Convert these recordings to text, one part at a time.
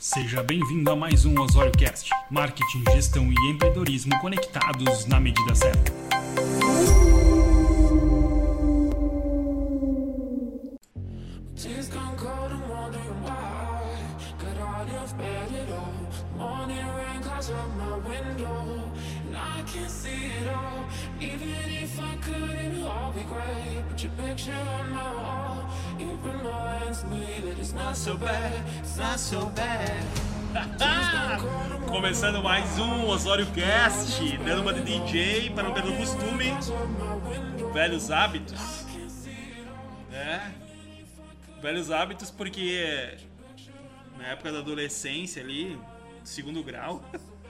Seja bem-vindo a mais um Osório Cast. Marketing, gestão e empreendedorismo conectados na medida certa. Even if I could, it'd all be great. But your picture on Começando mais um Osório Cast, dando uma de DJ para não perder o costume, velhos hábitos. É, velhos hábitos porque na época da adolescência ali, segundo grau,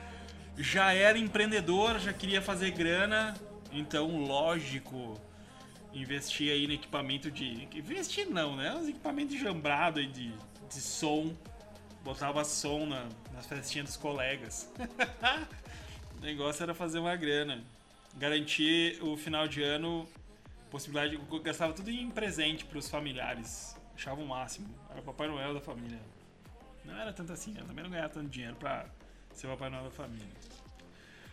já era empreendedor, já queria fazer grana, então lógico, investir aí no equipamento de. Investir não, né? Uns equipamentos de jambrado aí de, de som. Botava som na, nas festinhas dos colegas. o negócio era fazer uma grana. Garantir o final de ano, possibilidade. Gastava tudo em presente pros familiares. Achava o máximo. Era o Papai Noel da família. Não era tanto assim, eu também não ganhava tanto dinheiro pra ser o Papai Noel da família.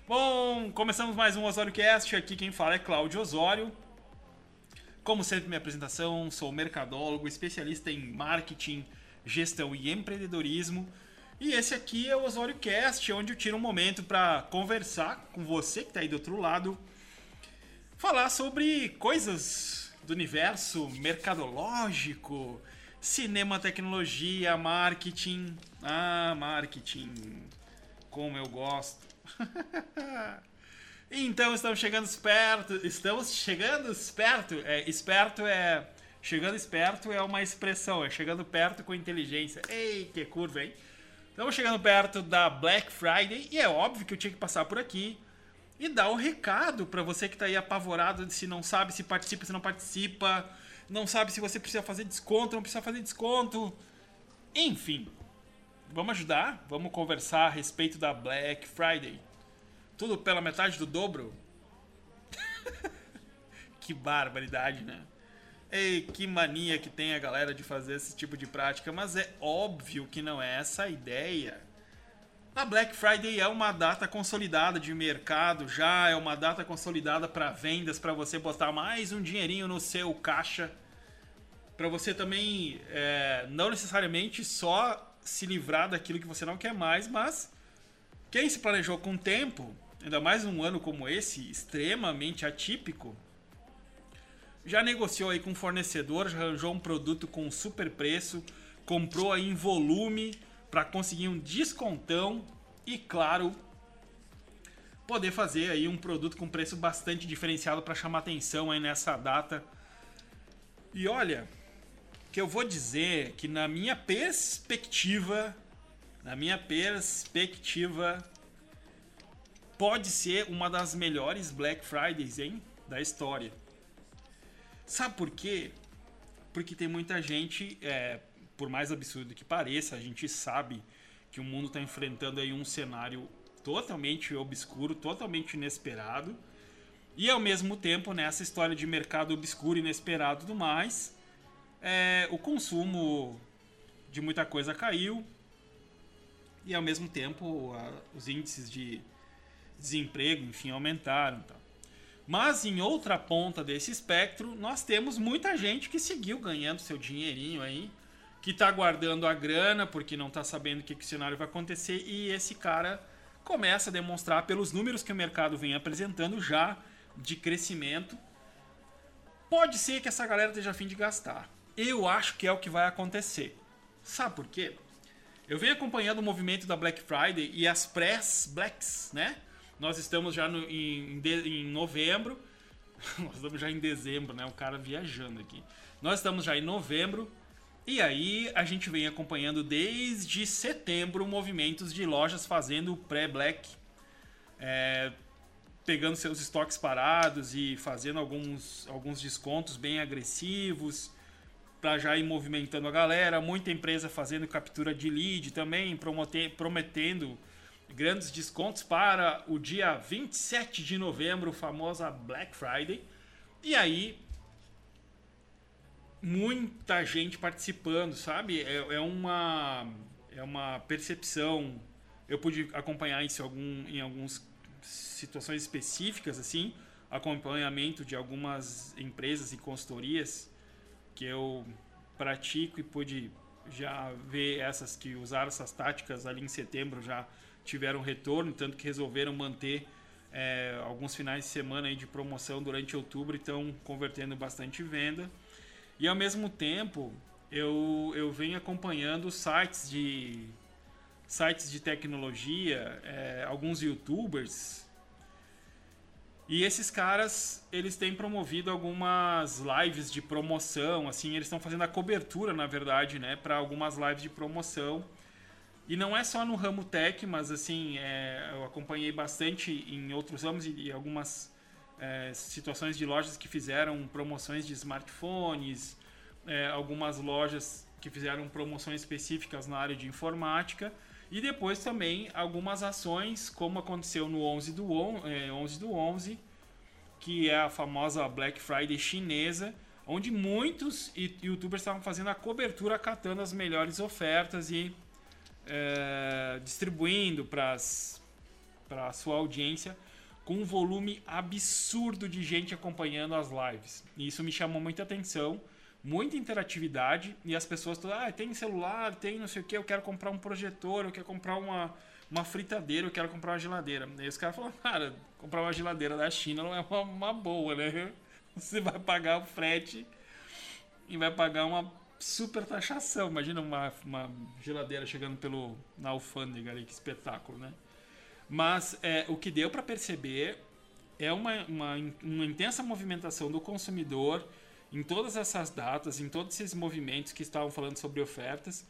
Bom, começamos mais um Osório Cast. Aqui quem fala é Cláudio Osório. Como sempre, minha apresentação, sou mercadólogo, especialista em marketing, gestão e empreendedorismo. E esse aqui é o Osório Cast, onde eu tiro um momento para conversar com você que está aí do outro lado, falar sobre coisas do universo mercadológico, cinema, tecnologia, marketing. Ah, marketing, como eu gosto. Então estamos chegando esperto, estamos chegando esperto. É, esperto é chegando esperto é uma expressão, é chegando perto com inteligência. Ei, que curva, hein? Estamos chegando perto da Black Friday e é óbvio que eu tinha que passar por aqui e dar um recado para você que está aí apavorado se não sabe se participa, se não participa, não sabe se você precisa fazer desconto, não precisa fazer desconto. Enfim, vamos ajudar, vamos conversar a respeito da Black Friday. Tudo pela metade do dobro? que barbaridade, né? Ei, que mania que tem a galera de fazer esse tipo de prática, mas é óbvio que não é essa a ideia. A Black Friday é uma data consolidada de mercado, já é uma data consolidada para vendas, para você botar mais um dinheirinho no seu caixa, para você também é, não necessariamente só se livrar daquilo que você não quer mais, mas quem se planejou com tempo, ainda mais um ano como esse, extremamente atípico, já negociou aí com o fornecedor, já arranjou um produto com super preço, comprou aí em volume para conseguir um descontão e, claro, poder fazer aí um produto com preço bastante diferenciado para chamar atenção aí nessa data. E olha, que eu vou dizer que na minha perspectiva, na minha perspectiva, pode ser uma das melhores Black Fridays, hein, da história. Sabe por quê? Porque tem muita gente, é, por mais absurdo que pareça, a gente sabe que o mundo está enfrentando aí um cenário totalmente obscuro, totalmente inesperado. E ao mesmo tempo, nessa história de mercado obscuro, inesperado e tudo mais, é, o consumo de muita coisa caiu. E ao mesmo tempo, a, os índices de desemprego, enfim, aumentaram. Então. Mas em outra ponta desse espectro, nós temos muita gente que seguiu ganhando seu dinheirinho aí, que está guardando a grana porque não está sabendo o que, que cenário vai acontecer e esse cara começa a demonstrar pelos números que o mercado vem apresentando já de crescimento. Pode ser que essa galera esteja a fim de gastar. Eu acho que é o que vai acontecer. Sabe por quê? Eu venho acompanhando o movimento da Black Friday e as press-blacks, né? Nós estamos já no, em, em novembro. Nós estamos já em dezembro, né? O cara viajando aqui. Nós estamos já em novembro. E aí a gente vem acompanhando desde setembro movimentos de lojas fazendo pré-black. É, pegando seus estoques parados e fazendo alguns, alguns descontos bem agressivos para já ir movimentando a galera. Muita empresa fazendo captura de lead também, prometendo grandes descontos para o dia 27 de novembro, famosa Black Friday. E aí, muita gente participando, sabe? É, é uma. é uma percepção. Eu pude acompanhar isso algum, em algumas situações específicas, assim, acompanhamento de algumas empresas e consultorias que eu pratico e pude já ver essas que usaram essas táticas ali em setembro já tiveram retorno, tanto que resolveram manter é, alguns finais de semana de promoção durante outubro e estão convertendo bastante venda. E ao mesmo tempo, eu, eu venho acompanhando sites de sites de tecnologia, é, alguns youtubers. E esses caras, eles têm promovido algumas lives de promoção, assim, eles estão fazendo a cobertura, na verdade, né, para algumas lives de promoção. E não é só no ramo tech, mas assim, é, eu acompanhei bastante em outros ramos e, algumas é, situações de lojas que fizeram promoções de smartphones, é, algumas lojas que fizeram promoções específicas na área de informática e depois também algumas ações, como aconteceu no 11 do, on, é, 11 do 11, que é a famosa Black Friday chinesa, onde muitos youtubers estavam fazendo a cobertura, catando as melhores ofertas e é, distribuindo para a sua audiência com um volume absurdo de gente acompanhando as lives. E isso me chamou muita atenção muita interatividade e as pessoas todas, ah, tem celular, tem não sei o que, eu quero comprar um projetor, eu quero comprar uma, uma fritadeira, eu quero comprar uma geladeira. Aí os caras falam, cara, comprar uma geladeira da China não é uma, uma boa, né? Você vai pagar o frete e vai pagar uma super taxação. Imagina uma, uma geladeira chegando pelo na alfândega ali, que espetáculo, né? Mas é, o que deu para perceber é uma, uma, uma intensa movimentação do consumidor em todas essas datas, em todos esses movimentos que estavam falando sobre ofertas.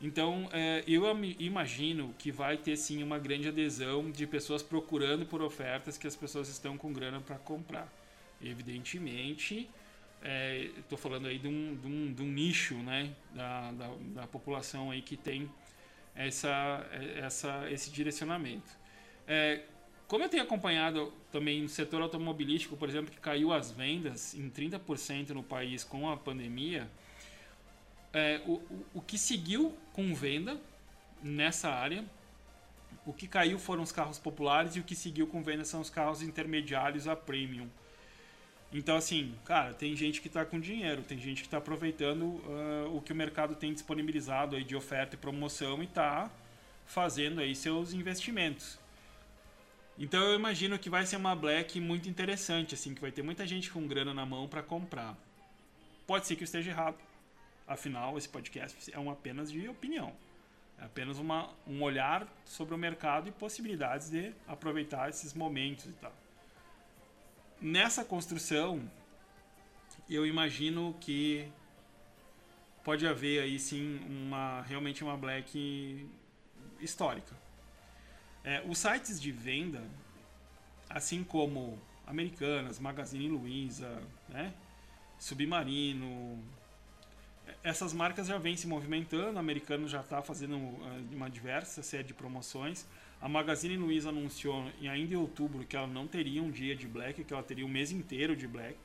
Então, é, eu imagino que vai ter sim uma grande adesão de pessoas procurando por ofertas que as pessoas estão com grana para comprar. Evidentemente, estou é, falando aí de um, de um, de um nicho né, da, da, da, população aí que tem essa, essa, esse direcionamento. É, como eu tenho acompanhado também no setor automobilístico, por exemplo, que caiu as vendas em 30% no país com a pandemia, é, o, o, que seguiu com venda nessa área, o que caiu foram os carros populares e o que seguiu com venda são os carros intermediários a premium. Então, assim, cara, tem gente que está com dinheiro, tem gente que está aproveitando uh, o que o mercado tem disponibilizado aí de oferta e promoção e está fazendo aí seus investimentos. Então eu imagino que vai ser uma Black muito interessante, assim, que vai ter muita gente com grana na mão para comprar. Pode ser que eu esteja errado. Afinal, esse podcast é um apenas de opinião. É apenas uma, um olhar sobre o mercado e possibilidades de aproveitar esses momentos e tal. Nessa construção, eu imagino que pode haver aí sim uma realmente uma black histórica. É, os sites de venda, assim como Americanas, Magazine Luiza, né? Submarino, essas marcas já vêm se movimentando. A Americano já está fazendo uh, uma diversa série de promoções. A Magazine Luiza anunciou ainda em outubro que ela não teria um dia de Black, que ela teria um mês inteiro de Black.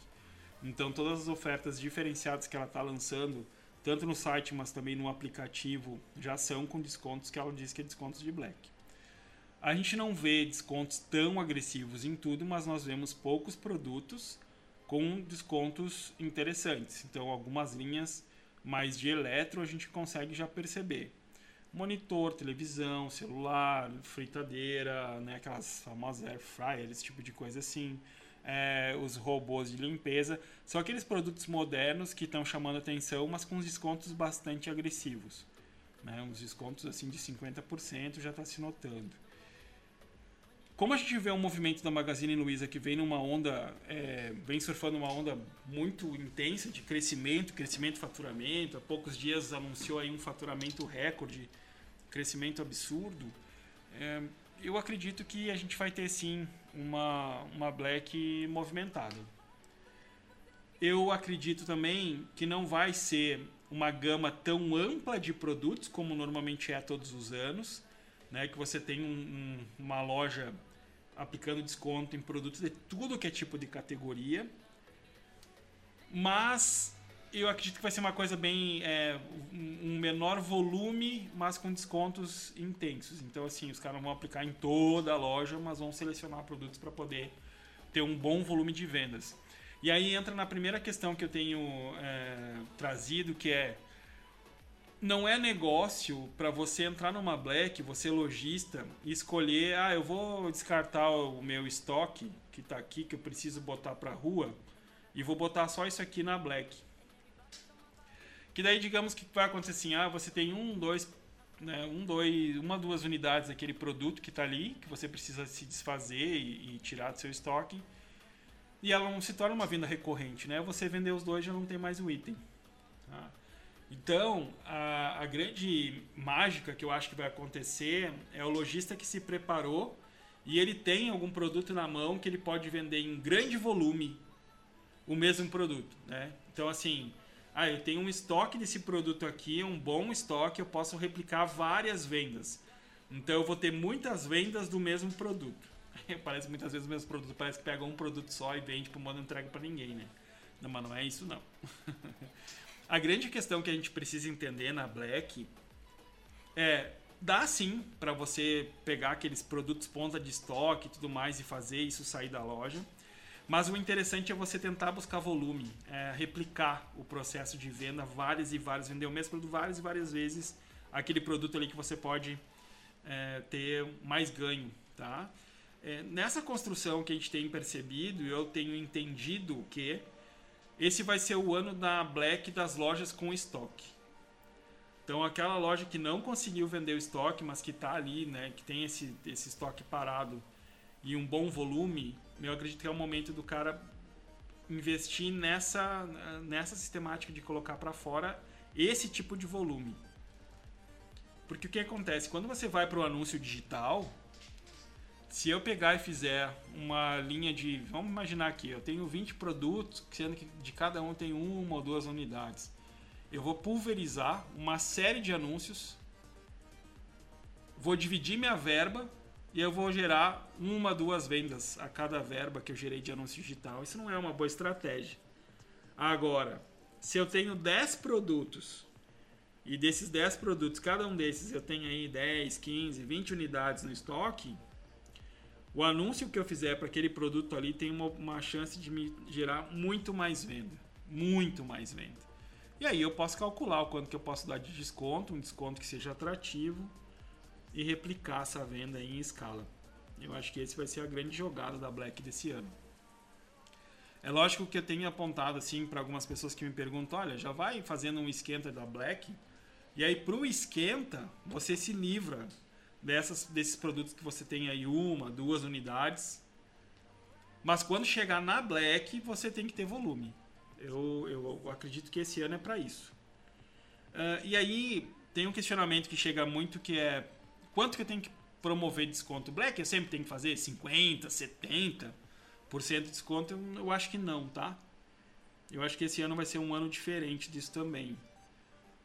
Então todas as ofertas diferenciadas que ela está lançando, tanto no site, mas também no aplicativo, já são com descontos que ela diz que é descontos de Black. A gente não vê descontos tão agressivos em tudo, mas nós vemos poucos produtos com descontos interessantes. Então, algumas linhas mais de eletro a gente consegue já perceber. Monitor, televisão, celular, fritadeira, né, aquelas famosas air fryer, esse tipo de coisa assim. É, os robôs de limpeza. São aqueles produtos modernos que estão chamando atenção, mas com descontos bastante agressivos. Né? Uns descontos assim de 50% já está se notando. Como a gente vê um movimento da Magazine Luiza que vem numa onda, é, vem surfando uma onda muito intensa de crescimento, crescimento faturamento, há poucos dias anunciou aí um faturamento recorde, crescimento absurdo, é, eu acredito que a gente vai ter sim uma, uma Black movimentada. Eu acredito também que não vai ser uma gama tão ampla de produtos como normalmente é todos os anos, né? Que você tem um, um, uma loja aplicando desconto em produtos de tudo que é tipo de categoria. Mas eu acredito que vai ser uma coisa bem. É, um menor volume, mas com descontos intensos. Então, assim, os caras vão aplicar em toda a loja, mas vão selecionar produtos para poder ter um bom volume de vendas. E aí entra na primeira questão que eu tenho é, trazido, que é não é negócio para você entrar numa Black, você lojista, e escolher, ah, eu vou descartar o meu estoque que está aqui, que eu preciso botar para rua, e vou botar só isso aqui na Black. Que daí, digamos que vai acontecer assim, ah, você tem um, dois, né, um, dois, uma, duas unidades daquele produto que está ali, que você precisa se desfazer e, e, tirar do seu estoque, e ela não se torna uma venda recorrente, né? Você vender os dois já não tem mais o item. Tá? Então, a, a grande mágica que eu acho que vai acontecer é o lojista que se preparou e ele tem algum produto na mão que ele pode vender em grande volume o mesmo produto, né? Então, assim, ah, eu tenho um estoque desse produto aqui, um bom estoque, eu posso replicar várias vendas. Então, eu vou ter muitas vendas do mesmo produto. parece muitas vezes o mesmo produto, parece que pega um produto só e vende para o modo entrega para ninguém, né? Não, mas não é isso não. A grande questão que a gente precisa entender na Black é dá sim para você pegar aqueles produtos ponta de estoque e tudo mais e fazer isso sair da loja. Mas o interessante é você tentar buscar volume, é, replicar o processo de venda várias e várias, vender o mesmo produto várias e várias vezes, aquele produto ali que você pode é, ter mais ganho, tá? É, nessa construção que a gente tem percebido, eu tenho entendido que esse vai ser o ano da Black das lojas com estoque. Então aquela loja que não conseguiu vender o estoque, mas que está ali, né, que tem esse, esse estoque parado e um bom volume, eu acredito que é o momento do cara investir nessa, nessa sistemática de colocar para fora esse tipo de volume. Porque o que acontece? Quando você vai para o anúncio digital, se eu pegar e fizer uma linha de. Vamos imaginar aqui, eu tenho 20 produtos, sendo que de cada um tem uma ou duas unidades. Eu vou pulverizar uma série de anúncios, vou dividir minha verba e eu vou gerar uma, duas vendas a cada verba que eu gerei de anúncio digital. Isso não é uma boa estratégia. Agora, se eu tenho 10 produtos e desses 10 produtos, cada um desses eu tenho aí 10, 15, 20 unidades no estoque o anúncio que eu fizer para aquele produto ali tem uma, uma chance de me gerar muito mais venda. Muito mais venda. E aí eu posso calcular o quanto que eu posso dar de desconto, um desconto que seja atrativo e replicar essa venda em escala. Eu acho que esse vai ser a grande jogada da Black desse ano. É lógico que eu tenho apontado assim para algumas pessoas que me perguntam, olha, já vai fazendo um esquenta da Black e aí pro esquenta você se livra dessas, desses produtos que você tem aí uma, duas unidades. Mas quando chegar na Black, você tem que ter volume. Eu, eu acredito que esse ano é para isso. Uh, e aí tem um questionamento que chega muito que é quanto que eu tenho que promover desconto Black? Eu sempre tenho que fazer 50, 70% de desconto? Eu, eu acho que não, tá? Eu acho que esse ano vai ser um ano diferente disso também.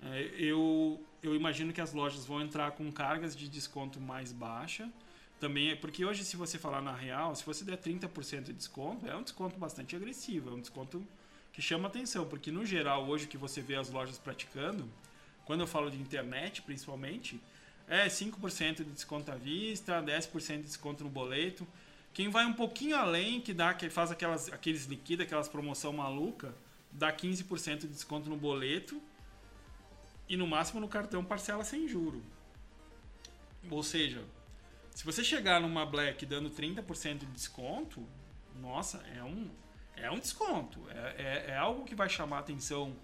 É, eu, eu imagino que as lojas vão entrar com cargas de desconto mais baixa. Também, é, porque hoje, se você falar na real, se você der 30% de desconto, é um desconto bastante agressivo, é um desconto que chama atenção, porque no geral, hoje que você vê as lojas praticando, quando eu falo de internet principalmente, é 5% de desconto à vista, 10% de desconto no boleto. Quem vai um pouquinho além, que dá que faz aquelas, aqueles liquida, aquelas promoção maluca, dá 15% de desconto no boleto e no máximo no cartão parcela sem juro. Ou seja, se você chegar numa Black dando 30% de desconto, nossa, é um, é um desconto. É, é, é, algo que vai chamar a atenção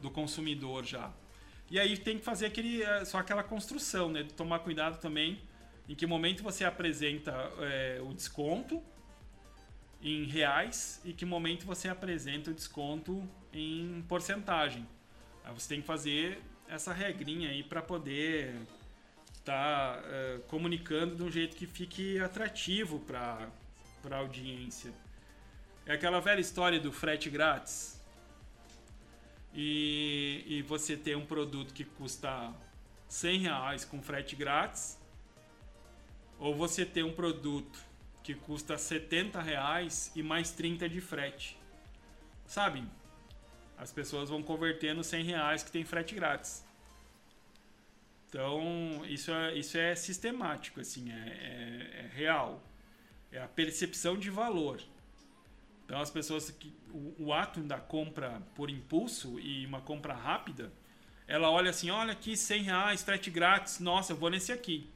do consumidor já. E aí tem que fazer aquele, é, só aquela construção, né? Tomar cuidado também em que momento você apresenta é, o desconto em reais e que momento você apresenta o desconto em porcentagem. Aí você tem que fazer essa regrinha aí para poder estar tá, uh, comunicando de um jeito que fique atrativo para a audiência. É aquela velha história do frete grátis. E, e você tem um produto que custa 100 reais com frete grátis, ou você tem um produto que custa 70 reais e mais 30 de frete. Sabe? As pessoas vão converter nos 100 reais que tem frete grátis. Então, isso é, isso é sistemático, assim, é, é, é real. É a percepção de valor. Então, as pessoas que. O, o, ato da compra por impulso e uma compra rápida, ela olha assim: olha aqui, 100 reais, frete grátis, nossa, eu vou nesse aqui.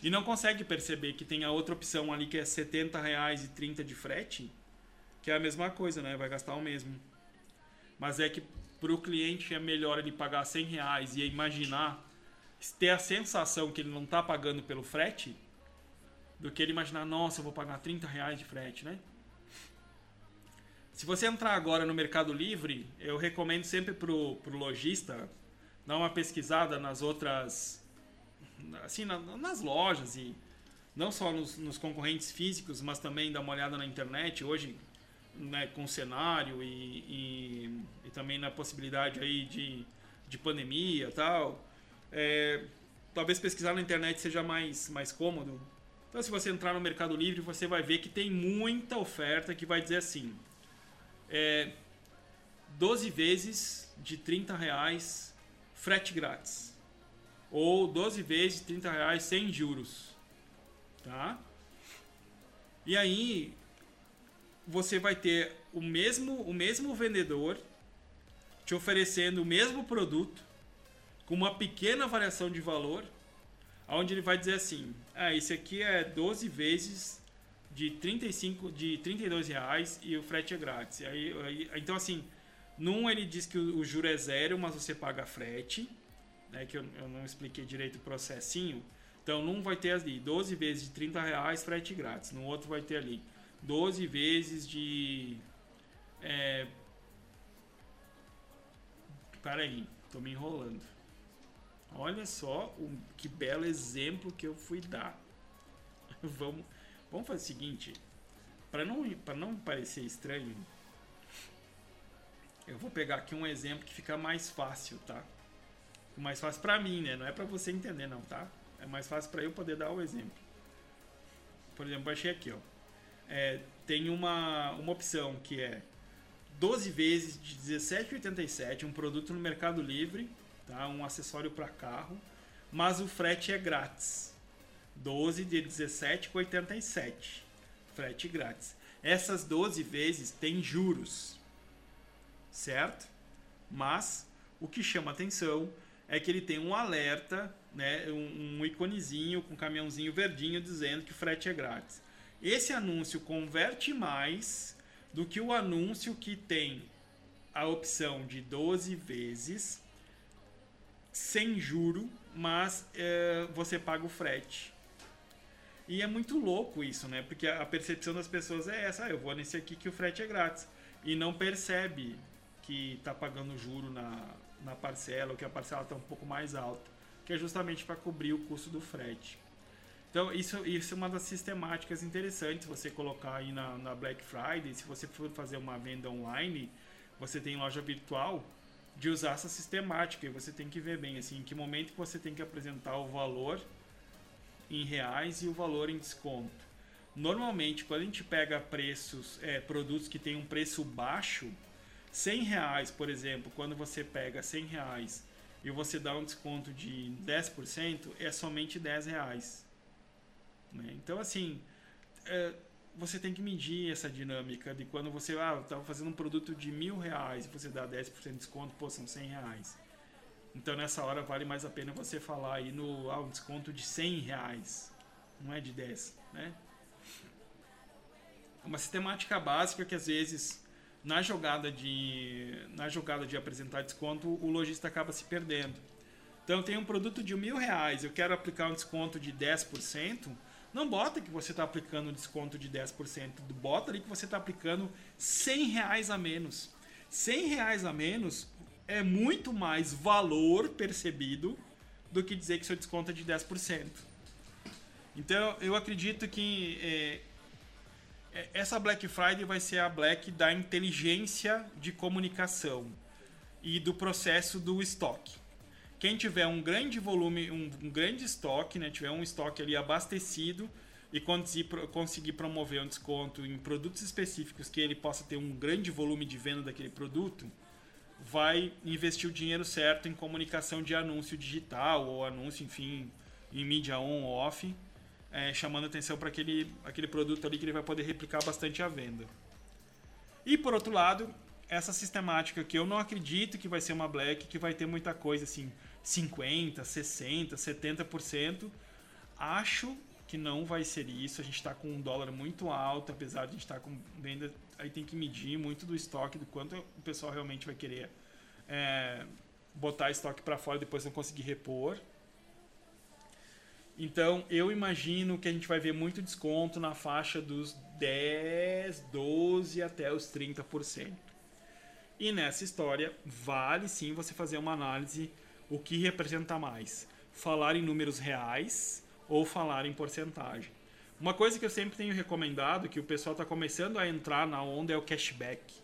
E não consegue perceber que tem a outra opção ali que é 70 reais e 30 de frete, que é a mesma coisa, né? Vai gastar o mesmo. Mas é que para o cliente é melhor ele pagar 100 reais e imaginar ter a sensação que ele não está pagando pelo frete do que ele imaginar, nossa, eu vou pagar 30 reais de frete, né? Se você entrar agora no Mercado Livre, eu recomendo sempre pro, pro lojista dar uma pesquisada nas outras, assim, na, nas lojas e não só nos, nos, concorrentes físicos, mas também dar uma olhada na internet hoje, né, com cenário e, e, e também na possibilidade aí de, de pandemia tal. É, talvez pesquisar na internet seja mais, mais cômodo. Então, se você entrar no Mercado Livre, você vai ver que tem muita oferta que vai dizer assim: é, 12 vezes de 30 reais frete grátis. Ou 12 vezes de 30 reais sem juros. Tá? E aí você vai ter o mesmo, o mesmo vendedor te oferecendo o mesmo produto com uma pequena variação de valor, onde ele vai dizer assim: ah, esse aqui é 12 vezes de 35 de 32 reais e o frete é grátis. Aí, aí, então assim, num ele diz que o, o juro é zero, mas você paga frete, né, que eu, eu não expliquei direito o processinho. Então, num vai ter ali 12 vezes de 30 reais frete grátis, no outro vai ter ali 12 vezes de é, Peraí, tô me enrolando. Olha só o, que belo exemplo que eu fui dar. vamos, vamos fazer o seguinte. Para não, não parecer estranho, eu vou pegar aqui um exemplo que fica mais fácil, tá? Mais fácil para mim, né? Não é para você entender, não, tá? É mais fácil para eu poder dar o exemplo. Por exemplo, achei aqui, ó. É, tem uma, uma opção que é 12 vezes de 17,87, um produto no Mercado Livre tá? um acessório para carro, mas o frete é grátis. 12 de 17,87. Frete grátis. Essas 12 vezes tem juros, certo? Mas o que chama atenção é que ele tem um alerta, né, um, um iconezinho com um caminhãozinho verdinho dizendo que o frete é grátis. Esse anúncio converte mais do que o anúncio que tem a opção de 12 vezes sem juro, mas é, você paga o frete. E é muito louco isso, né? Porque a percepção das pessoas é essa: ah, eu vou nesse aqui que o frete é grátis. E não percebe que está pagando juro na, na parcela, ou que a parcela está um pouco mais alta, que é justamente para cobrir o custo do frete. Então, isso, isso é uma das sistemáticas interessantes você colocar aí na, na Black Friday. Se você for fazer uma venda online, você tem loja virtual, de usar essa sistemática. E você tem que ver bem assim, em que momento você tem que apresentar o valor em reais e o valor em desconto. Normalmente, quando a gente pega preços, é, produtos que têm um preço baixo, 100 reais, por exemplo, quando você pega 100 reais e você dá um desconto de 10%, é somente 10 reais. Né? Então, assim, é, você tem que medir essa dinâmica de quando você ah, estava fazendo um produto de mil reais e você dá 10% de desconto, pô, são 100 reais. Então nessa hora vale mais a pena você falar aí no ah, um desconto de 100 reais, não é de 10, né? Uma sistemática básica que às vezes na jogada de na jogada de apresentar desconto o lojista acaba se perdendo. Então tenho um produto de mil reais, eu quero aplicar um desconto de 10%, não bota que você está aplicando desconto de 10%. Bota ali que você está aplicando 100 reais a menos. 100 reais a menos é muito mais valor percebido do que dizer que seu desconto é de 10%. Então eu acredito que é, é, essa Black Friday vai ser a Black da inteligência de comunicação e do processo do estoque. Quem tiver um grande volume, um, um grande estoque, né, tiver um estoque ali abastecido e conseguir, conseguir promover um desconto em produtos específicos que ele possa ter um grande volume de venda daquele produto, vai investir o dinheiro certo em comunicação de anúncio digital ou anúncio, enfim, em mídia on ou off, é, chamando atenção para aquele, aquele produto ali que ele vai poder replicar bastante a venda. E por outro lado, essa sistemática que eu não acredito que vai ser uma black, que vai ter muita coisa assim, 50, 60, 70%. Acho que não vai ser isso. A gente está com um dólar muito alto, apesar de a gente estar tá com venda. Aí tem que medir muito do estoque, do quanto o pessoal realmente vai querer é, botar estoque para fora e depois não conseguir repor. Então eu imagino que a gente vai ver muito desconto na faixa dos 10, 12 até os 30%. E nessa história, vale sim você fazer uma análise o que representa mais, falar em números reais ou falar em porcentagem. Uma coisa que eu sempre tenho recomendado, que o pessoal está começando a entrar na onda, é o cashback.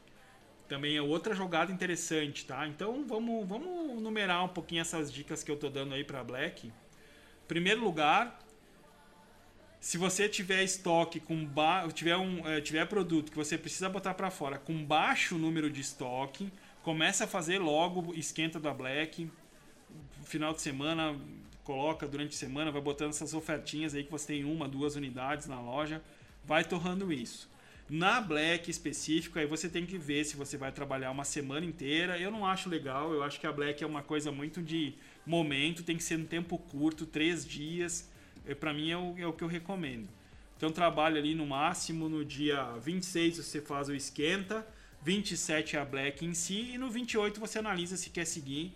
Também é outra jogada interessante, tá? Então vamos, vamos numerar um pouquinho essas dicas que eu estou dando aí para Black. Primeiro lugar, se você tiver estoque com ba... tiver um é, tiver produto que você precisa botar para fora com baixo número de estoque, começa a fazer logo esquenta da Black. Final de semana, coloca durante a semana, vai botando essas ofertinhas aí que você tem uma, duas unidades na loja, vai torrando isso. Na Black específico, aí você tem que ver se você vai trabalhar uma semana inteira. Eu não acho legal, eu acho que a Black é uma coisa muito de momento, tem que ser um tempo curto, três dias é, para mim é o, é o que eu recomendo. Então trabalho ali no máximo no dia 26 você faz o esquenta, 27 é a black em si e no 28 você analisa se quer seguir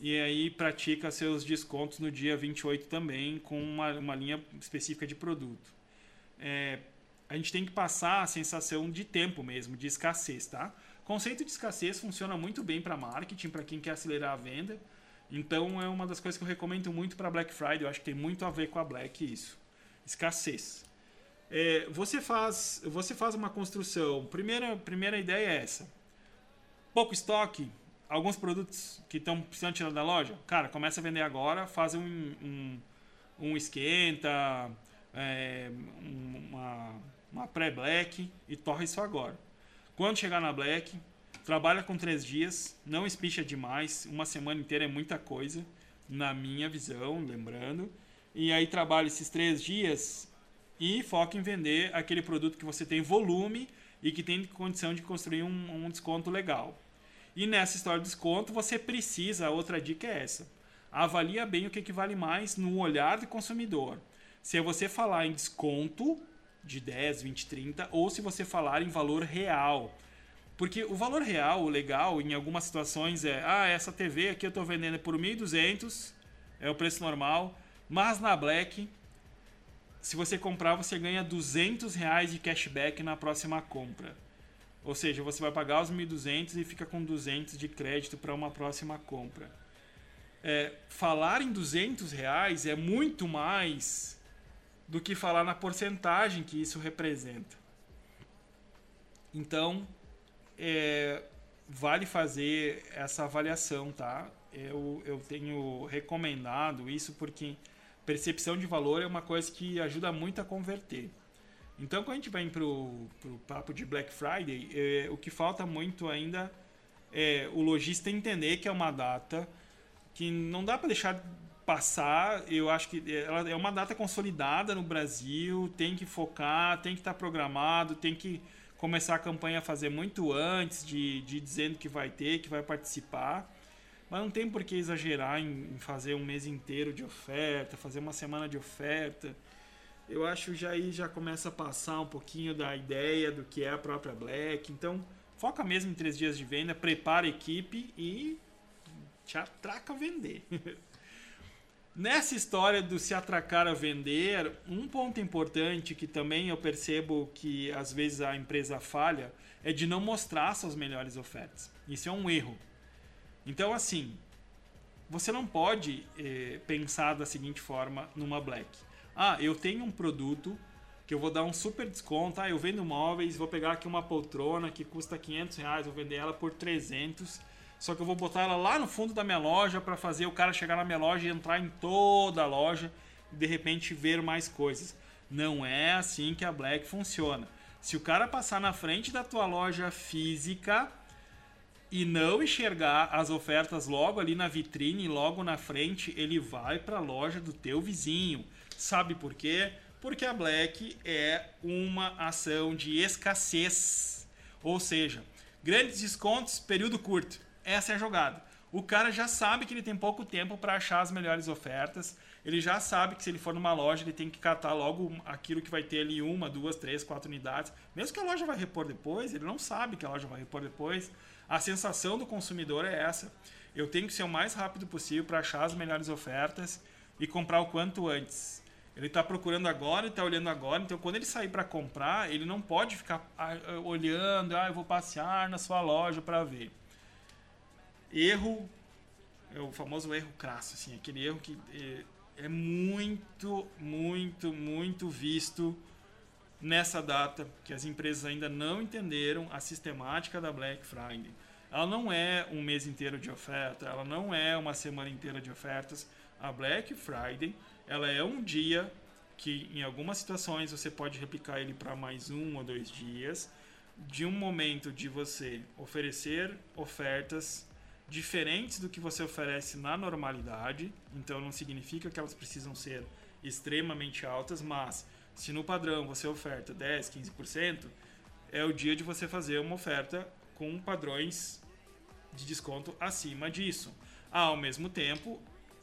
e aí pratica seus descontos no dia 28 também com uma, uma linha específica de produto. É, a gente tem que passar a sensação de tempo mesmo, de escassez, tá? O conceito de escassez funciona muito bem para marketing, para quem quer acelerar a venda. Então é uma das coisas que eu recomendo muito para Black Friday. Eu acho que tem muito a ver com a Black isso. Escassez. É, você faz você faz uma construção. Primeira primeira ideia é essa. Pouco estoque. Alguns produtos que estão precisando tirar da loja, cara, começa a vender agora, faz um, um, um esquenta, é, uma, uma pré-black e torre isso agora. Quando chegar na black, Trabalha com três dias, não espicha demais, uma semana inteira é muita coisa, na minha visão, lembrando. E aí trabalha esses três dias e foca em vender aquele produto que você tem volume e que tem condição de construir um, um desconto legal. E nessa história de desconto, você precisa, outra dica é essa. Avalia bem o que, que vale mais no olhar do consumidor. Se é você falar em desconto de 10, 20, 30 ou se você falar em valor real. Porque o valor real, o legal, em algumas situações é: ah, essa TV aqui eu estou vendendo por 1.200, é o preço normal, mas na Black, se você comprar, você ganha 200 reais de cashback na próxima compra. Ou seja, você vai pagar os 1.200 e fica com 200 de crédito para uma próxima compra. É, falar em 200 reais é muito mais do que falar na porcentagem que isso representa. Então, é, vale fazer essa avaliação, tá? Eu, eu tenho recomendado isso porque percepção de valor é uma coisa que ajuda muito a converter. Então, quando a gente vai para o papo de Black Friday, é, o que falta muito ainda é o lojista entender que é uma data que não dá para deixar passar. Eu acho que ela é uma data consolidada no Brasil, tem que focar, tem que estar tá programado, tem que começar a campanha a fazer muito antes de, de dizendo que vai ter, que vai participar. Mas não tem por que exagerar em, em fazer um mês inteiro de oferta, fazer uma semana de oferta. Eu acho que já aí já começa a passar um pouquinho da ideia do que é a própria Black. Então, foca mesmo em três dias de venda, prepara a equipe e te atraca a vender. Nessa história do se atracar a vender, um ponto importante que também eu percebo que às vezes a empresa falha é de não mostrar suas melhores ofertas. Isso é um erro. Então, assim, você não pode eh, pensar da seguinte forma numa Black. Ah, eu tenho um produto que eu vou dar um super desconto. Ah, eu vendo móveis, vou pegar aqui uma poltrona que custa 500 reais, vou vender ela por 300 só que eu vou botar ela lá no fundo da minha loja para fazer o cara chegar na minha loja e entrar em toda a loja e de repente ver mais coisas. Não é assim que a Black funciona. Se o cara passar na frente da tua loja física, e não enxergar as ofertas logo ali na vitrine, logo na frente, ele vai para a loja do teu vizinho. Sabe por quê? Porque a Black é uma ação de escassez. Ou seja, grandes descontos, período curto. Essa é a jogada. O cara já sabe que ele tem pouco tempo para achar as melhores ofertas. Ele já sabe que se ele for numa loja, ele tem que catar logo aquilo que vai ter ali uma, duas, três, quatro unidades. Mesmo que a loja vai repor depois, ele não sabe que a loja vai repor depois. A sensação do consumidor é essa. Eu tenho que ser o mais rápido possível para achar as melhores ofertas e comprar o quanto antes. Ele está procurando agora, está olhando agora, então quando ele sair para comprar, ele não pode ficar ah, olhando, ah, eu vou passear na sua loja para ver. Erro, é o famoso erro crasso, assim, aquele erro que é, é muito, muito, muito visto nessa data que as empresas ainda não entenderam a sistemática da Black Friday. Ela não é um mês inteiro de oferta, ela não é uma semana inteira de ofertas. A Black Friday, ela é um dia que em algumas situações você pode replicar ele para mais um ou dois dias, de um momento de você oferecer ofertas diferentes do que você oferece na normalidade. Então não significa que elas precisam ser extremamente altas, mas se no padrão você oferta 10, 15%, é o dia de você fazer uma oferta com padrões de desconto acima disso. Ao mesmo tempo,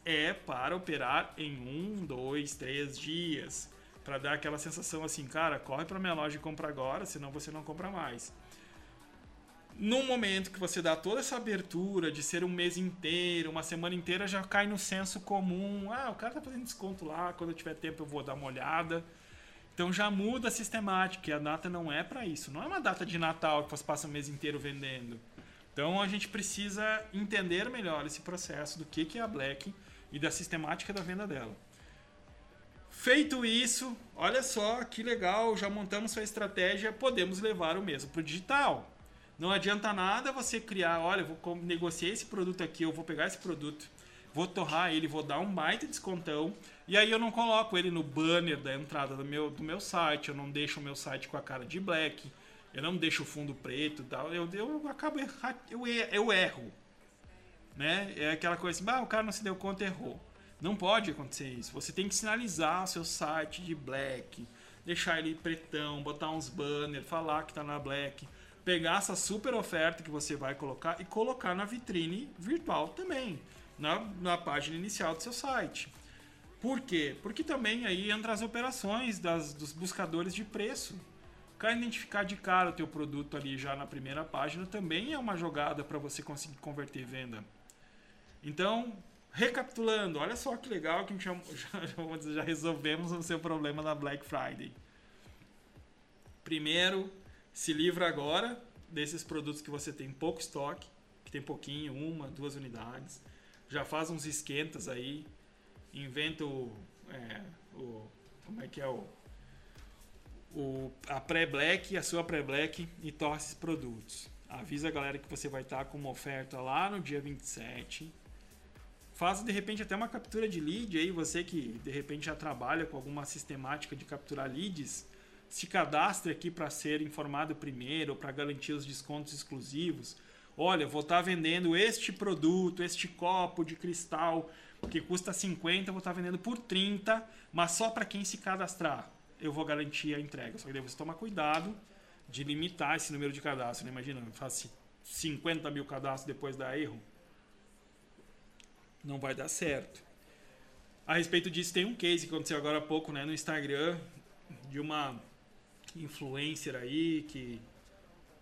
é para operar em um, dois, três dias. Para dar aquela sensação assim, cara, corre para minha loja e compra agora, senão você não compra mais. No momento que você dá toda essa abertura de ser um mês inteiro, uma semana inteira, já cai no senso comum. Ah, o cara tá fazendo desconto lá, quando eu tiver tempo eu vou dar uma olhada. Então já muda a sistemática, e a data não é para isso. Não é uma data de Natal que você passa o mês inteiro vendendo. Então a gente precisa entender melhor esse processo do que, que é a Black e da sistemática da venda dela. Feito isso, olha só que legal, já montamos sua estratégia, podemos levar o mesmo para o digital. Não adianta nada você criar, olha, vou negociar esse produto aqui, eu vou pegar esse produto, vou torrar ele, vou dar um baita descontão, e aí eu não coloco ele no banner da entrada do meu, do meu site, eu não deixo o meu site com a cara de black, eu não deixo o fundo preto e tal, eu, eu acabo eu, eu erro. Né? É aquela coisa assim, ah, o cara não se deu conta, errou. Não pode acontecer isso. Você tem que sinalizar o seu site de black, deixar ele pretão, botar uns banners, falar que está na black pegar essa super oferta que você vai colocar e colocar na vitrine virtual também, na, na página inicial do seu site. Por quê? Porque também aí entra as operações das, dos buscadores de preço. O cara identificar de cara o teu produto ali já na primeira página também é uma jogada para você conseguir converter venda. Então, recapitulando, olha só que legal que já, já, já resolvemos o seu problema na Black Friday. Primeiro, se livra agora desses produtos que você tem pouco estoque, que tem pouquinho, uma, duas unidades. Já faz uns esquentas aí, inventa o, é, o como é que é o, o a pré-black, a sua pré-black e torce esses produtos. Avisa a galera que você vai estar com uma oferta lá no dia 27. Faz de repente até uma captura de lead aí, você que de repente já trabalha com alguma sistemática de capturar leads se cadastre aqui para ser informado primeiro, para garantir os descontos exclusivos. Olha, vou estar tá vendendo este produto, este copo de cristal que custa 50, vou estar tá vendendo por 30, mas só para quem se cadastrar. Eu vou garantir a entrega. Só que daí você toma cuidado de limitar esse número de cadastros. Né? Imagina, faz 50 mil cadastros depois da erro. Não vai dar certo. A respeito disso, tem um case que aconteceu agora há pouco né, no Instagram de uma influencer aí que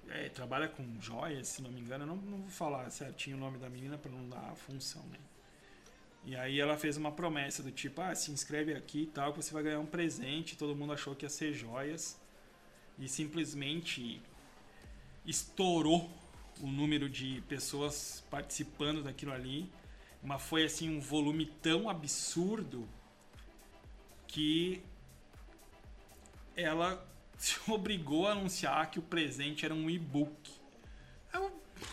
é, trabalha com joias, se não me engano. Eu não, não vou falar certinho o nome da menina para não dar a função, né? E aí ela fez uma promessa do tipo, ah, se inscreve aqui e tal, que você vai ganhar um presente. Todo mundo achou que ia ser joias. E simplesmente estourou o número de pessoas participando daquilo ali. Mas foi assim um volume tão absurdo que ela se obrigou a anunciar que o presente era um e-book.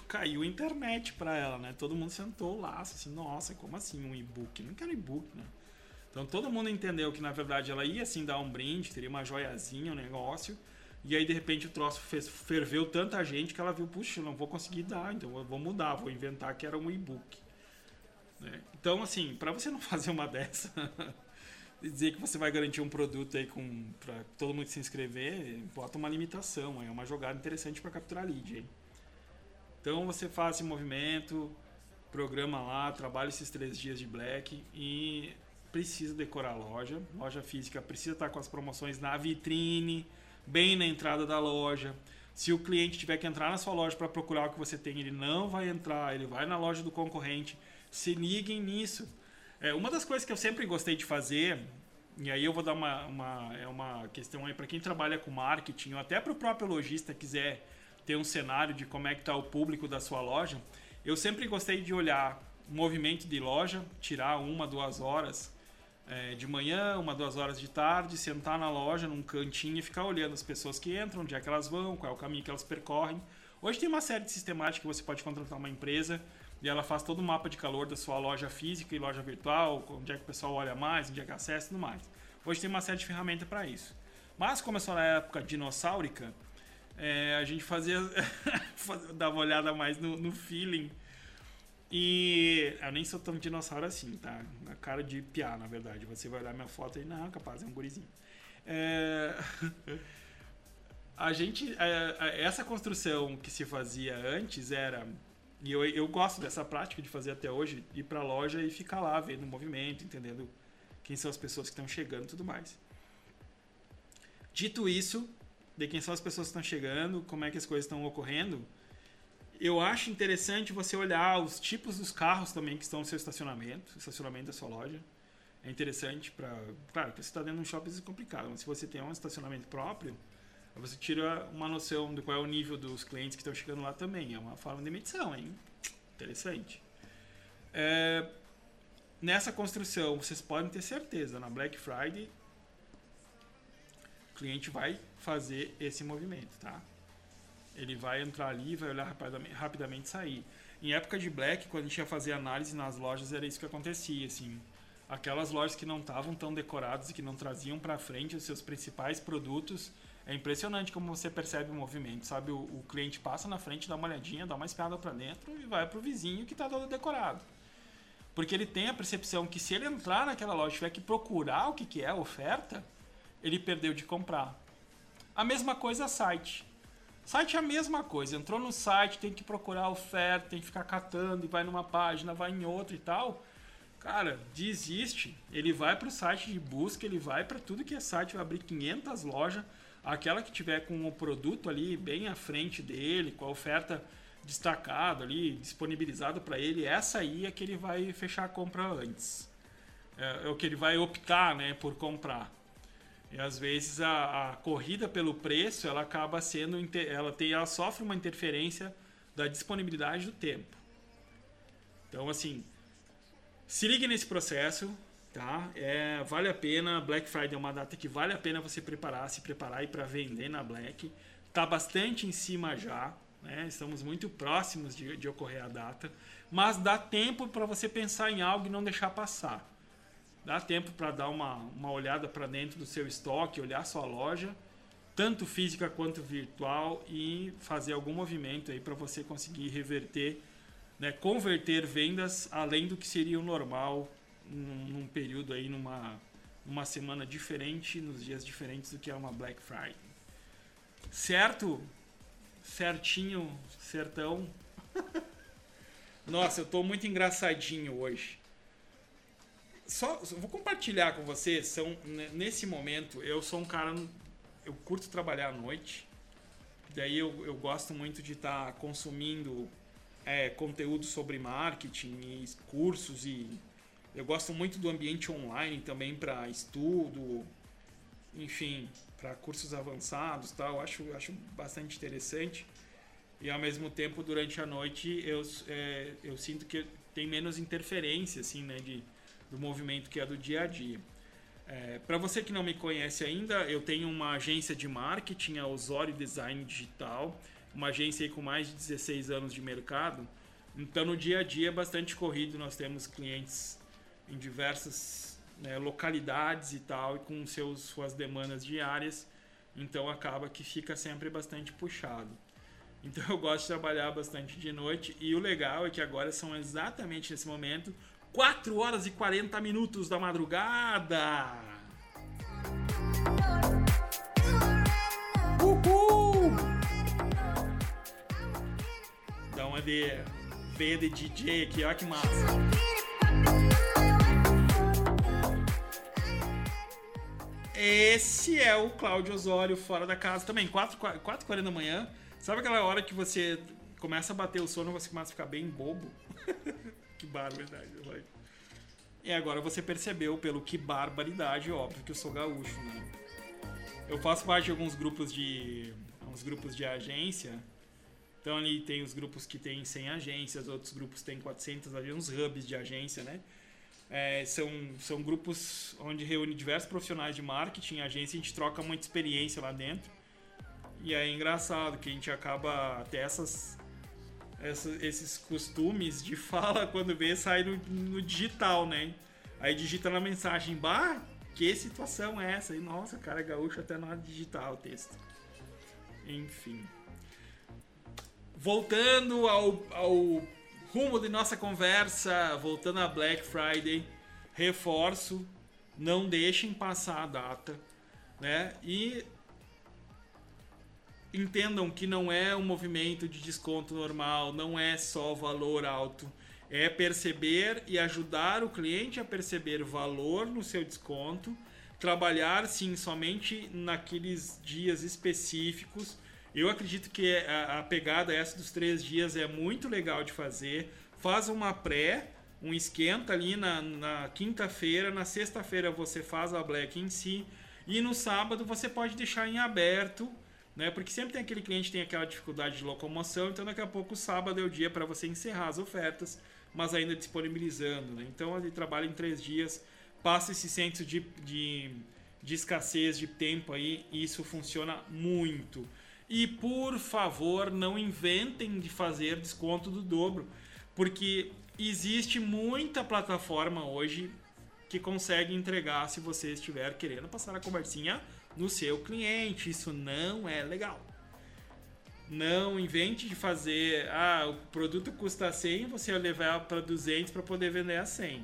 Caiu a internet para ela, né? Todo mundo sentou lá, assim, nossa, como assim um e-book? Não quero e-book, né? Então todo mundo entendeu que na verdade ela ia assim dar um brinde, teria uma joiazinha, um negócio, E aí, de repente, o troço fez, ferveu tanta gente que ela viu, puxa, não vou conseguir dar, então eu vou mudar, vou inventar que era um e-book. Né? Então, assim, para você não fazer uma dessa e dizer que você vai garantir um produto aí com para todo mundo se inscrever, bota uma limitação, é uma jogada interessante para capturar lead. Aí. Então, você faz esse movimento, programa lá, trabalha esses três dias de black e precisa decorar a loja. Loja física precisa estar com as promoções na vitrine bem na entrada da loja. Se o cliente tiver que entrar na sua loja para procurar o que você tem, ele não vai entrar, ele vai na loja do concorrente. Se liguem nisso. É, uma das coisas que eu sempre gostei de fazer, e aí eu vou dar uma, uma, é uma questão aí para quem trabalha com marketing, ou até para o próprio lojista quiser ter um cenário de como é que está o público da sua loja, eu sempre gostei de olhar movimento de loja, tirar uma, duas horas é, de manhã, uma, duas horas de tarde, sentar na loja, num cantinho e ficar olhando as pessoas que entram, onde é que elas vão, qual é o caminho que elas percorrem. Hoje tem uma série de sistemática que você pode contratar uma empresa e ela faz todo o mapa de calor da sua loja física e loja virtual, onde é que o pessoal olha mais, onde é que acessa e tudo mais. Hoje tem uma série de ferramentas para isso. Mas começou na época dinossáurica, é, a gente fazia dava olhada mais no, no feeling e eu nem sou tão dinossauro assim, tá? Na cara de piá, na verdade. Você vai olhar minha foto e não, capaz, é um gurizinho. É... a gente. É, essa construção que se fazia antes era. E eu, eu gosto dessa prática de fazer até hoje, ir pra loja e ficar lá vendo o movimento, entendendo quem são as pessoas que estão chegando e tudo mais. Dito isso, de quem são as pessoas que estão chegando, como é que as coisas estão ocorrendo, eu acho interessante você olhar os tipos dos carros também que estão no seu estacionamento, estacionamento da sua loja. É interessante para. Claro, que você está dentro de um shopping é complicado, mas se você tem um estacionamento próprio, você tira uma noção de qual é o nível dos clientes que estão chegando lá também. É uma forma de medição, hein? Interessante. É, nessa construção, vocês podem ter certeza, na Black Friday, o cliente vai fazer esse movimento, tá? Ele vai entrar ali, vai olhar rapidamente, rapidamente sair. Em época de Black, quando a gente ia fazer análise nas lojas, era isso que acontecia, assim. Aquelas lojas que não estavam tão decoradas e que não traziam para frente os seus principais produtos, é impressionante como você percebe o movimento, sabe? O, o cliente passa na frente, dá uma olhadinha, dá uma espiada para dentro e vai pro vizinho que está todo decorado. Porque ele tem a percepção que se ele entrar naquela loja e tiver que procurar o que, que é a oferta, ele perdeu de comprar. A mesma coisa site. Site é a mesma coisa. Entrou no site, tem que procurar oferta, tem que ficar catando e vai numa página, vai em outra e tal. Cara, desiste. Ele vai para o site de busca, ele vai para tudo que é site, vai abrir 500 lojas. Aquela que tiver com o produto ali bem à frente dele, com a oferta destacada ali, disponibilizada para ele, essa aí é que ele vai fechar a compra antes. É, é o que ele vai optar né, por comprar. E às vezes a, a, corrida pelo preço ela acaba sendo ela tem ela sofre uma interferência da disponibilidade do tempo. Então assim, se ligue nesse processo, tá? É, vale a pena. Black Friday é uma data que vale a pena você preparar, se preparar para vender na Black. Tá bastante em cima já, né? Estamos muito próximos de, de ocorrer a data, mas dá tempo para você pensar em algo e não deixar passar. Dá tempo para dar uma, uma olhada para dentro do seu estoque, olhar sua loja, tanto física quanto virtual, e fazer algum movimento aí para você conseguir reverter, né, converter vendas além do que seria o normal num, num período aí, numa, numa semana diferente, nos dias diferentes do que é uma Black Friday. Certo? Certinho, sertão. Nossa, eu tô muito engraçadinho hoje só vou compartilhar com vocês, são nesse momento eu sou um cara eu curto trabalhar à noite. Daí eu, eu gosto muito de estar tá consumindo é, conteúdo sobre marketing e cursos e eu gosto muito do ambiente online também para estudo, enfim, para cursos avançados, tal. Acho acho bastante interessante. E ao mesmo tempo durante a noite eu é, eu sinto que tem menos interferência assim, né, de do movimento que é do dia a dia. É, Para você que não me conhece ainda, eu tenho uma agência de marketing, a Osório Design Digital, uma agência com mais de 16 anos de mercado. Então, no dia a dia é bastante corrido, nós temos clientes em diversas né, localidades e tal, e com seus, suas demandas diárias. Então acaba que fica sempre bastante puxado. Então eu gosto de trabalhar bastante de noite e o legal é que agora são exatamente nesse momento 4 horas e 40 minutos da madrugada. Uhul! Dá uma de V de DJ aqui, olha que massa. Esse é o Cláudio Osório fora da casa também, 4h40 da manhã. Sabe aquela hora que você começa a bater o sono você começa a ficar bem bobo? que barbaridade. Vai. E agora você percebeu pelo que barbaridade, óbvio que eu sou gaúcho, né? Eu faço parte de alguns grupos de uns grupos de agência. Então ali tem os grupos que tem 100 agências, outros grupos têm 400, uns hubs de agência, né? É, são, são grupos onde reúne diversos profissionais de marketing, agência, a gente troca muita experiência lá dentro. E é engraçado que a gente acaba até essas, essas esses costumes de fala quando vê sai no, no, digital, né? Aí digita na mensagem, bah, que situação é essa? E nossa, cara, é gaúcho até na digital o texto. Enfim. Voltando ao, ao rumo de nossa conversa, voltando a Black Friday, reforço, não deixem passar a data, né? E entendam que não é um movimento de desconto normal, não é só valor alto. É perceber e ajudar o cliente a perceber valor no seu desconto, trabalhar sim somente naqueles dias específicos eu acredito que a, a pegada essa dos três dias é muito legal de fazer. Faz uma pré, um esquenta ali na, na quinta-feira, na sexta-feira você faz a black em si e no sábado você pode deixar em aberto, né? Porque sempre tem aquele cliente que tem aquela dificuldade de locomoção, então daqui a pouco o sábado é o dia para você encerrar as ofertas, mas ainda disponibilizando, né? Então ele trabalha em três dias, passa esse senso de, de, de escassez de tempo aí, e isso funciona muito. E por favor, não inventem de fazer desconto do dobro, porque existe muita plataforma hoje que consegue entregar se você estiver querendo passar a conversinha no seu cliente. Isso não é legal. Não invente de fazer, ah, o produto custa 100, você levar para 200 para poder vender a 100.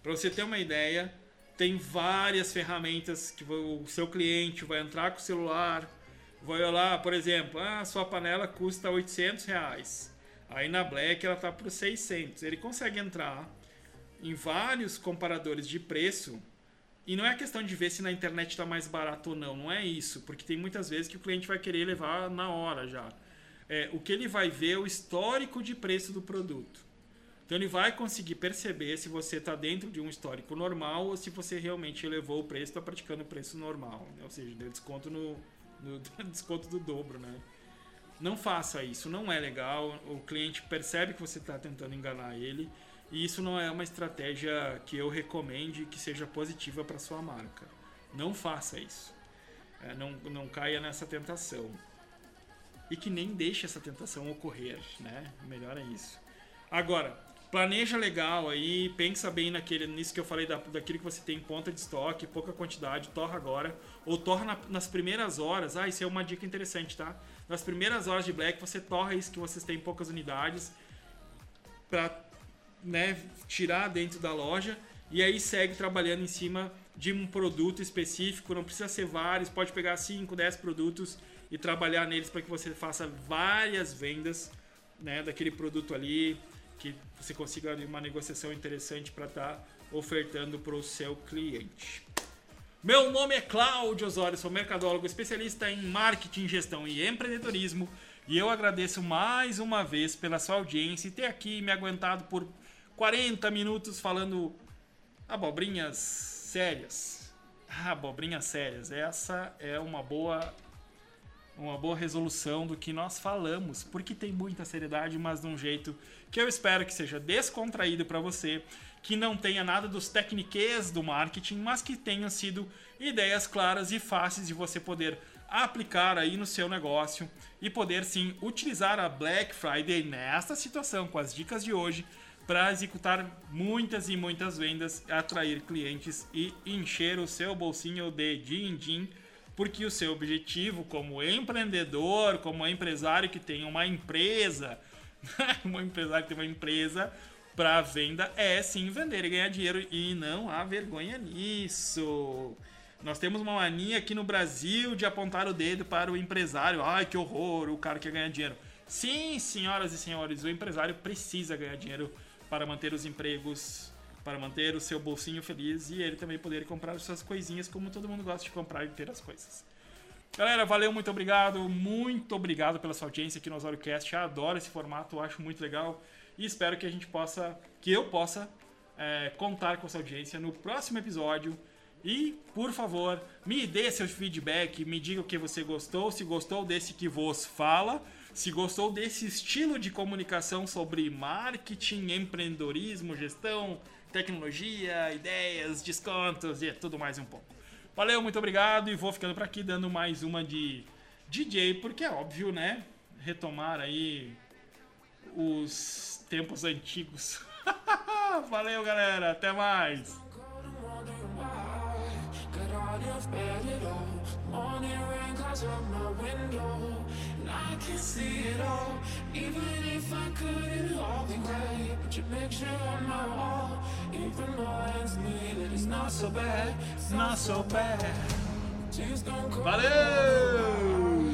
Para você ter uma ideia, tem várias ferramentas que o seu cliente vai entrar com o celular, Vai lá, por exemplo, ah, sua panela custa 800 reais. Aí na Black ela tá por 600. Ele consegue entrar em vários comparadores de preço e não é questão de ver se na internet está mais barato ou não, não é isso, porque tem muitas vezes que o cliente vai querer levar na hora já. É, o que ele vai ver é o histórico de preço do produto. Então ele vai conseguir perceber se você está dentro de um histórico normal ou se você realmente elevou o preço, está praticando o preço normal, né? ou seja, deu desconto no, no desconto do dobro, né? Não faça isso, não é legal. O cliente percebe que você está tentando enganar ele e isso não é uma estratégia que eu recomende que seja positiva para sua marca. Não faça isso. É, não, não caia nessa tentação. E que nem deixe essa tentação ocorrer, né? Melhor é isso. Agora, planeja legal aí, pensa bem naquele, nisso que eu falei da, daquilo que você tem em ponta de estoque, pouca quantidade, torra agora, ou torra na, nas primeiras horas. Ah, isso é uma dica interessante, tá? Nas primeiras horas de Black, você torra isso que vocês têm poucas unidades para né, tirar dentro da loja e aí segue trabalhando em cima de um produto específico, não precisa ser vários, pode pegar 5, 10 produtos e trabalhar neles para que você faça várias vendas né, daquele produto ali, que você consiga uma negociação interessante para estar tá ofertando para o seu cliente. Meu nome é Cláudio Osório, sou mercadólogo especialista em marketing, gestão e empreendedorismo e eu agradeço mais uma vez pela sua audiência e ter aqui me aguentado por 40 minutos falando abobrinhas sérias. Abobrinhas sérias, essa é uma boa uma boa resolução do que nós falamos, porque tem muita seriedade, mas de um jeito que eu espero que seja descontraído para você, que não tenha nada dos techniques do marketing, mas que tenham sido ideias claras e fáceis de você poder aplicar aí no seu negócio e poder sim utilizar a Black Friday nesta situação com as dicas de hoje para executar muitas e muitas vendas, atrair clientes e encher o seu bolsinho de din-din porque o seu objetivo como empreendedor, como empresário que tem uma empresa, um empresário que tem uma empresa para venda é sim vender e ganhar dinheiro e não há vergonha nisso. Nós temos uma mania aqui no Brasil de apontar o dedo para o empresário. Ai, que horror, o cara quer ganhar dinheiro. Sim, senhoras e senhores, o empresário precisa ganhar dinheiro para manter os empregos, para manter o seu bolsinho feliz e ele também poder comprar suas coisinhas como todo mundo gosta de comprar e ter as coisas. Galera, valeu, muito obrigado, muito obrigado pela sua audiência aqui no OsórioCast. Adoro esse formato, acho muito legal e espero que a gente possa, que eu possa é, contar com essa audiência no próximo episódio. E, por favor, me dê seu feedback, me diga o que você gostou, se gostou desse que vos fala, se gostou desse estilo de comunicação sobre marketing, empreendedorismo, gestão, tecnologia, ideias, descontos e tudo mais um pouco. Valeu, muito obrigado e vou ficando por aqui dando mais uma de DJ, porque é óbvio, né? Retomar aí os tempos antigos. Valeu, galera, até mais. I can see it all Even if I could, it'd all be great Put your picture on my wall It reminds me that it's not so bad It's not so bad Valeu!